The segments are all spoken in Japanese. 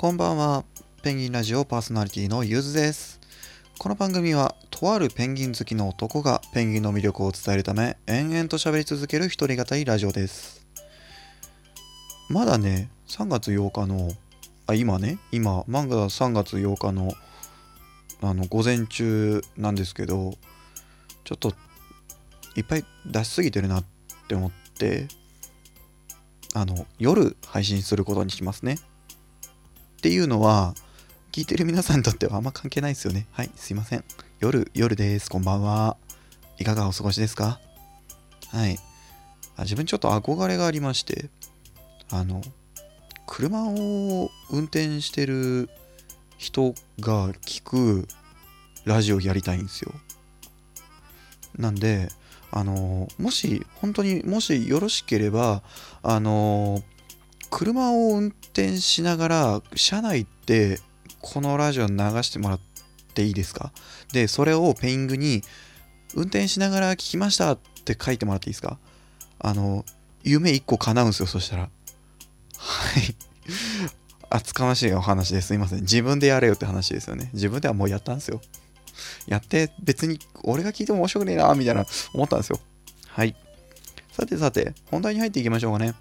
こんばんは。ペンギンラジオパーソナリティのゆずです。この番組は、とあるペンギン好きの男がペンギンの魅力を伝えるため、延々と喋り続ける一人語りラジオです。まだね、3月8日の、あ、今ね、今、漫画3月8日の、あの、午前中なんですけど、ちょっと、いっぱい出しすぎてるなって思って、あの、夜配信することにしますね。っていうのは、聞いてる皆さんにとってはあんま関係ないですよね。はい、すいません。夜、夜です。こんばんは。いかがお過ごしですか？はいあ。自分ちょっと憧れがありまして、あの、車を運転してる人が聞くラジオやりたいんですよ。なんで、あの、もし、本当にもしよろしければ、あの、車を運転しながら、車内ってこのラジオ流してもらっていいですか？で、それをペイングに、運転しながら聞きましたって書いてもらっていいですか？あの、夢1個叶うんですよ、そしたら。はい。厚かましいお話です。いません。自分でやれよって話ですよね。自分ではもうやったんですよ。やって、別に俺が聞いても面白くねえな、みたいな思ったんですよ。はい。さてさて、本題に入っていきましょうかね。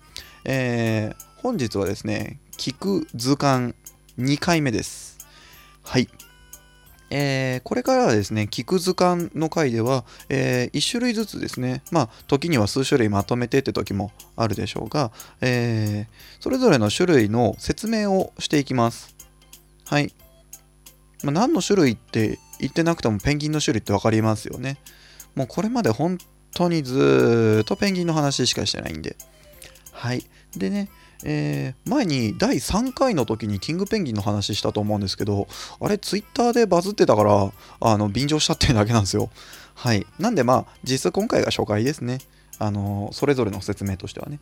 えー、本日はですね、聞く図鑑2回目です。はい。えーこれからはですね、聞く図鑑の回では、え1種類ずつですね、まあ、時には数種類まとめてって時もあるでしょうが、えーそれぞれの種類の説明をしていきます。はい。まあ、何の種類って言ってなくてもペンギンの種類って分かりますよね。もうこれまで本当にずーっとペンギンの話しかしてないんで。はい。でね、えー前に第3回の時にキングペンギンの話したと思うんですけど、あれツイッターでバズってたから、あの、便乗したっていうだけなんですよ。はい。なんでまあ、実質今回が初回ですね。あの、それぞれの説明としてはね。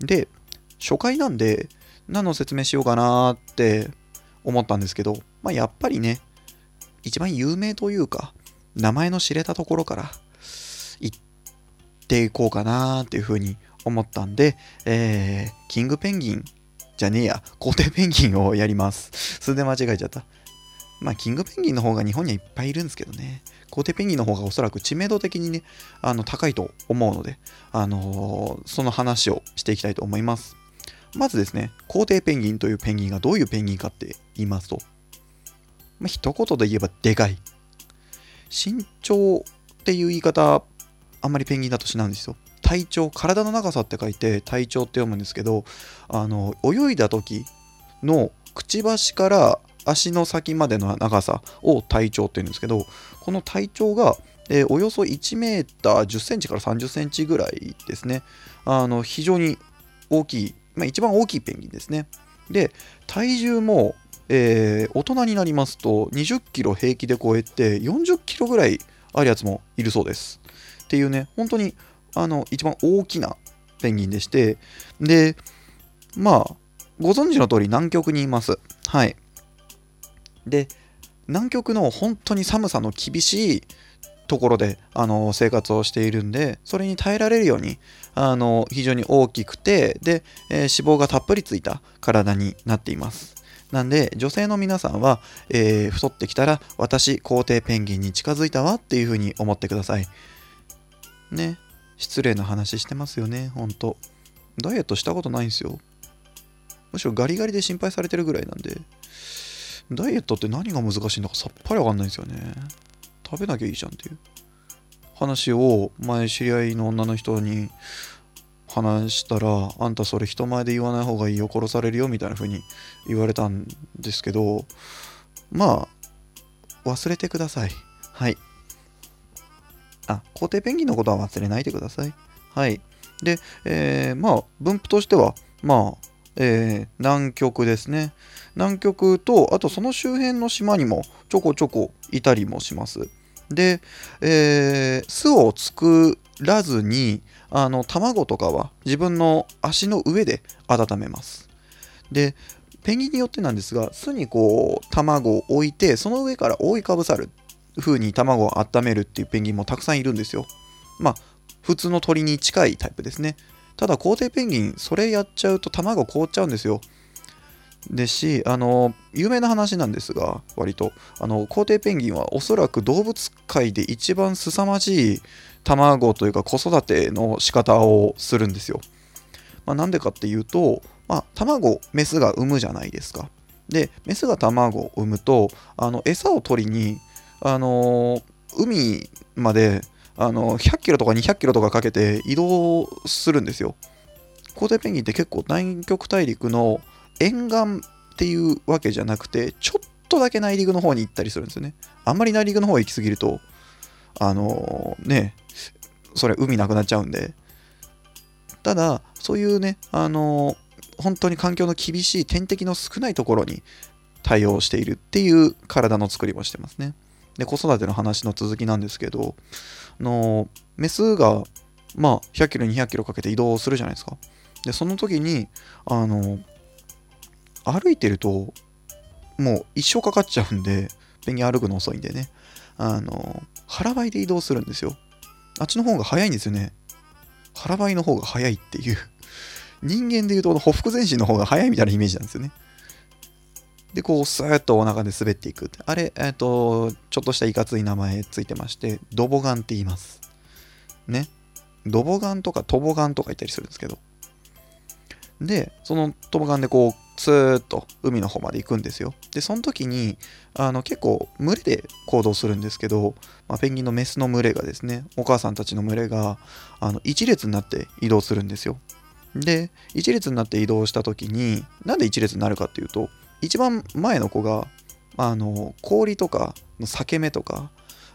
で、初回なんで、何の説明しようかなーって思ったんですけど、まあ、やっぱりね、一番有名というか、名前の知れたところから行っていこうかなーっていうふうに思ったんで、えー、キングペンギンじゃねえや、皇帝ペンギンをやります。それで間違えちゃった。まあ、キングペンギンの方が日本にはいっぱいいるんですけどね、皇帝ペンギンの方がおそらく知名度的にね、あの高いと思うので、あのーその話をしていきたいと思います。まずですね、皇帝ペンギンというペンギンがどういうペンギンかって言いますと、まあ、一言で言えばでかい。身長っていう言い方、あんまりペンギンだとしないんですよ。体長、体の長さって書いて体長って読むんですけど、あの、泳いだ時のくちばしから足の先までの長さを体長って言うんですけど、この体長が、えーおよそ1メーター10センチから30センチぐらいですね。あの、非常に大きい、まあ、一番大きいペンギンですね。で、体重も、えー大人になりますと20キロ平気で超えて40キロぐらいあるやつもいるそうです。っていうね、本当にあの一番大きなペンギンでして、で、まあ、ご存知の通り南極にいます。はい。で、南極の本当に寒さの厳しいところであの生活をしているんで、それに耐えられるようにあの非常に大きくて、で、えー脂肪がたっぷりついた体になっています。なんで、女性の皆さんは、えー太ってきたら、私、皇帝ペンギンに近づいたわっていう風に思ってください。ね。失礼な話してますよね、ほんと。ダイエットしたことないんすよ。むしろガリガリで心配されてるぐらいなんで、ダイエットって何が難しいのかさっぱりわかんないんですよね。食べなきゃいいじゃんっていう話を前知り合いの女の人に話したら、あんたそれ人前で言わない方がいいよ、殺されるよみたいな風に言われたんですけど、まあ、忘れてください。はい。あ、皇帝ペンギンのことは忘れないでください。はい。で、えーまあ、分布としては、まあ、えー南極ですね。南極と、あとその周辺の島にもちょこちょこいたりもします。で、えー巣を作らずに、あの、卵とかは自分の足の上で温めます。で、ペンギンによってなんですが、巣にこう、卵を置いて、その上から覆いかぶさる風に卵を温めるっていうペンギンもたくさんいるんですよ。まあ、普通の鳥に近いタイプですね。ただ、皇帝ペンギン、それやっちゃうと卵凍っちゃうんですよ。ですしあの有名な話なんですが割とあの皇帝ペンギンはおそらく動物界で一番凄まじい卵というか子育ての仕方をするんですよ。まあ、なんでかっていうと、まあ、卵メスが産むじゃないですか。でメスが卵を産むとあの餌を取りに、あの海まであの100キロとか200キロとかかけて移動するんですよ。皇帝ペンギンって結構南極大陸の沿岸っていうわけじゃなくて、ちょっとだけ内陸の方に行ったりするんですよね。あんまり内陸の方行き過ぎると、あのー、ね、それ海なくなっちゃうんで。ただ、そういうね、あのー、本当に環境の厳しい天敵の少ないところに対応しているっていう体の作りもしてますね。で、子育ての話の続きなんですけど、あの、メスが、まあ、100キロ、200キロかけて移動するじゃないですか。で、その時に、あの歩いてると、もう一生かかっちゃうんで、ペンギン歩くの遅いんでね、あの、腹ばいで移動するんですよ。あっちの方が早いんですよね。腹ばいの方が早いっていう。人間で言うと、ほふ前進の方が早いみたいなイメージなんですよね。で、こう、スーッとお腹で滑っていく。あれ、えっ、ー、と、ちょっとしたいかつい名前ついてまして、ドボガンって言います。ね。ドボガンとかトボガンとか言ったりするんですけど。で、そのトボガンでこう、スーッと海の方まで行くんですよ。で、その時に、あの結構群れで行動するんですけど、まあ、ペンギンのメスの群れがですね、お母さんたちの群れがあの一列になって移動するんですよ。で、一列になって移動した時に、なんで一列になるかっていうと、一番前の子が、あの氷とかの裂け目とか、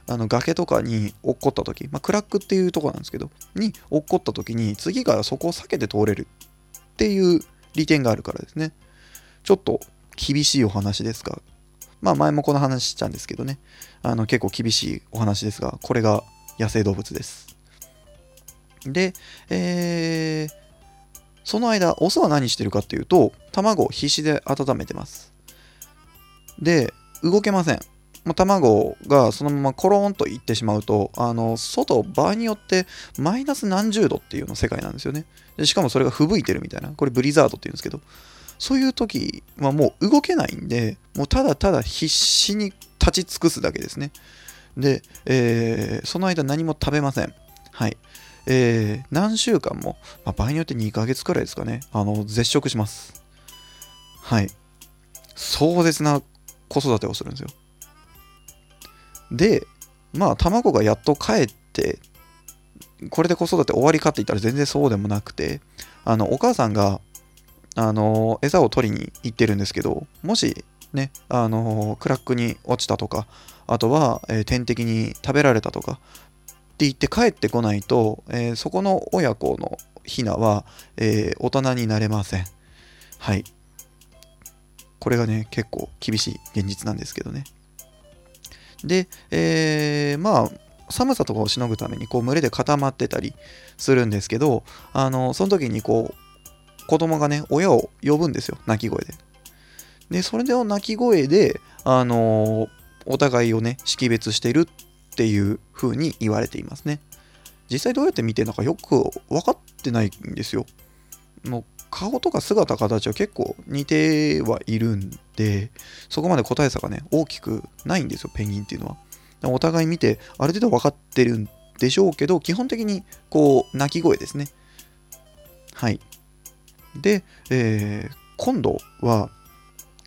あの崖とかに落っこった時、まあ、クラックっていうとこなんですけど、に落っこった時に、次からそこを避けて通れるっていう利点があるからですね。ちょっと厳しいお話ですが、まあ前もこの話したんですけどね、あの結構厳しいお話ですが、これが野生動物です。で、えー、その間、オスは何してるかっていうと、卵を必死で温めてます。で、動けません。ま卵がそのままコロンといってしまうと、あの外、場合によってマイナス何十度っていうの世界なんですよねで。しかもそれが吹雪いてるみたいな、これブリザードっていうんですけど、そういう時はもう動けないんで、もうただただ必死に立ち尽くすだけですね。で、えー、その間何も食べません。はい。えー、何週間も、まあ、場合によって2ヶ月くらいですかね、あの、絶食します。はい。壮絶な子育てをするんですよ。で、まあ、卵がやっと帰って、これで子育て終わりかって言ったら全然そうでもなくて、あの、お母さんがあの餌を取りに行ってるんですけどもしねあのクラックに落ちたとかあとは、えー、天敵に食べられたとかって言って帰ってこないと、えー、そこの親子のヒナは、えー、大人になれません。はい。これがね結構厳しい現実なんですけどね。で、えー、まあ寒さとかをしのぐためにこう群れで固まってたりするんですけどあのその時にこう子供がね、親を呼ぶんですよ、泣き声で。で、それで泣き声で、あの、お互いをね、識別してるっっていう風に言われていますね。実際どうやって見てるのかよく分かってないんですよ。もう顔とか姿形は結構似てはいるんで、そこまで個体差がね、大きくないんですよ、ペンギンっていうのは。お互い見て、ある程度分かってるんでしょうけど、基本的にこう、鳴き声ですね。はい。で、えー、今度は、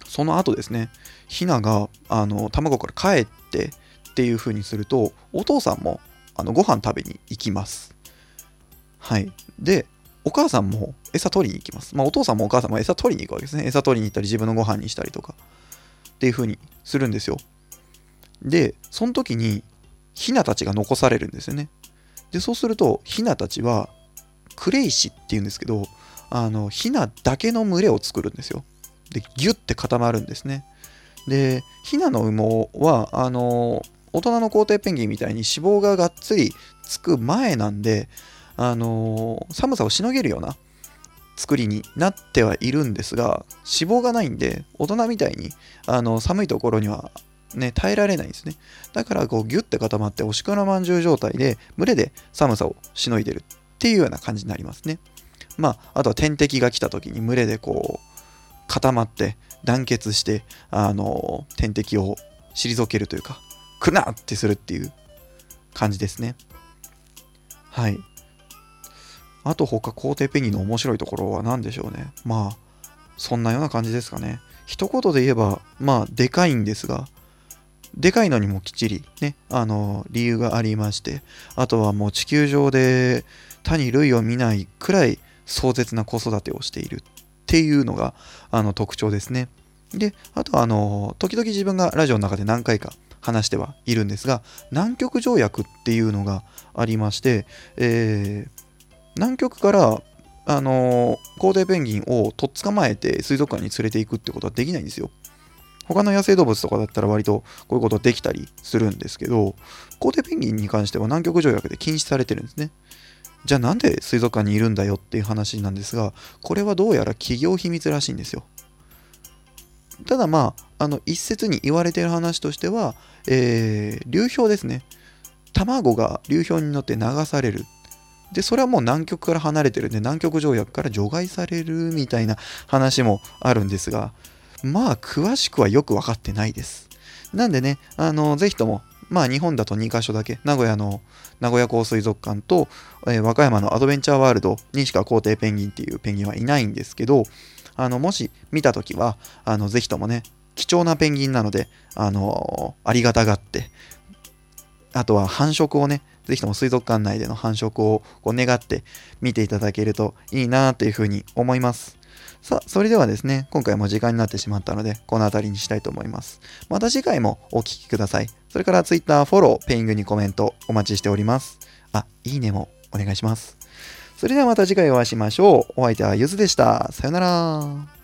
その後ですね、ヒナがあの卵から帰ってっていう風にすると、お父さんもあのご飯食べに行きます。はい。で、お母さんも餌取りに行きます。まあ、お父さんもお母さんも餌取りに行くわけですね。餌取りに行ったり、自分のご飯にしたりとか。っていう風にするんですよ。で、その時に、ヒナたちが残されるんですよね。で、そうすると、ヒナたちは、クレイシっていうんですけど、あのヒナだけの群れを作るんですよ。でギュッて固まるんですね。でヒナの羽毛はあの大人の皇帝ペンギンみたいに脂肪ががっつりつく前なんであの寒さをしのげるような作りになってはいるんですが脂肪がないんで大人みたいにあの寒いところにはね、耐えられないんですね。だからこうギュッて固まっておしくらまんじゅう状態で群れで寒さをしのいでるっていうような感じになりますね。まあ、あとは天敵が来た時に群れでこう、固まって団結してあの天敵を退けるというか来なってするっていう感じですね。はい。あと他皇帝ペンギンの面白いところは何でしょうね。まあそんなような感じですかね。一言で言えばまあでかいんですがでかいのにもきっちりねあの理由がありましてあとはもう地球上で他に類を見ないくらい壮絶な子育てをしているっていうのがあの特徴ですね。であとはあの時々自分がラジオの中で何回か話してはいるんですが南極条約っていうのがありまして、えー、南極からあの皇帝ペンギンをとっ捕まえて水族館に連れていくってことはできないんですよ。他の野生動物とかだったら割とこういうことできたりするんですけど、皇帝ペンギンに関しては南極条約で禁止されてるんですね。じゃあなんで水族館にいるんだよっていう話なんですが、これはどうやら企業秘密らしいんですよ。ただまあ、あの一説に言われている話としては、えー、流氷ですね。卵が流氷に乗って流される。で、それはもう南極から離れてるんで、南極条約から除外されるみたいな話もあるんですが、まあ、詳しくはよく分かってないです。なんでね、あの、ぜひとも、まあ、日本だと2カ所だけ、名古屋の名古屋港水族館と、えー、和歌山のアドベンチャーワールドにしか皇帝ペンギンっていうペンギンはいないんですけど、あの、もし見たときは、あの、ぜひともね、貴重なペンギンなので、あのー、ありがたがって、あとは繁殖をね、ぜひとも水族館内での繁殖をこう願って見ていただけるといいなというふうに思います。さあ、それではですね、今回も時間になってしまったので、この辺りにしたいと思います。また次回もお聴きください。それから Twitter、フォロー、ペイングにコメントお待ちしております。あ、いいねもお願いします。それではまた次回お会いしましょう。お相手はゆずでした。さよなら。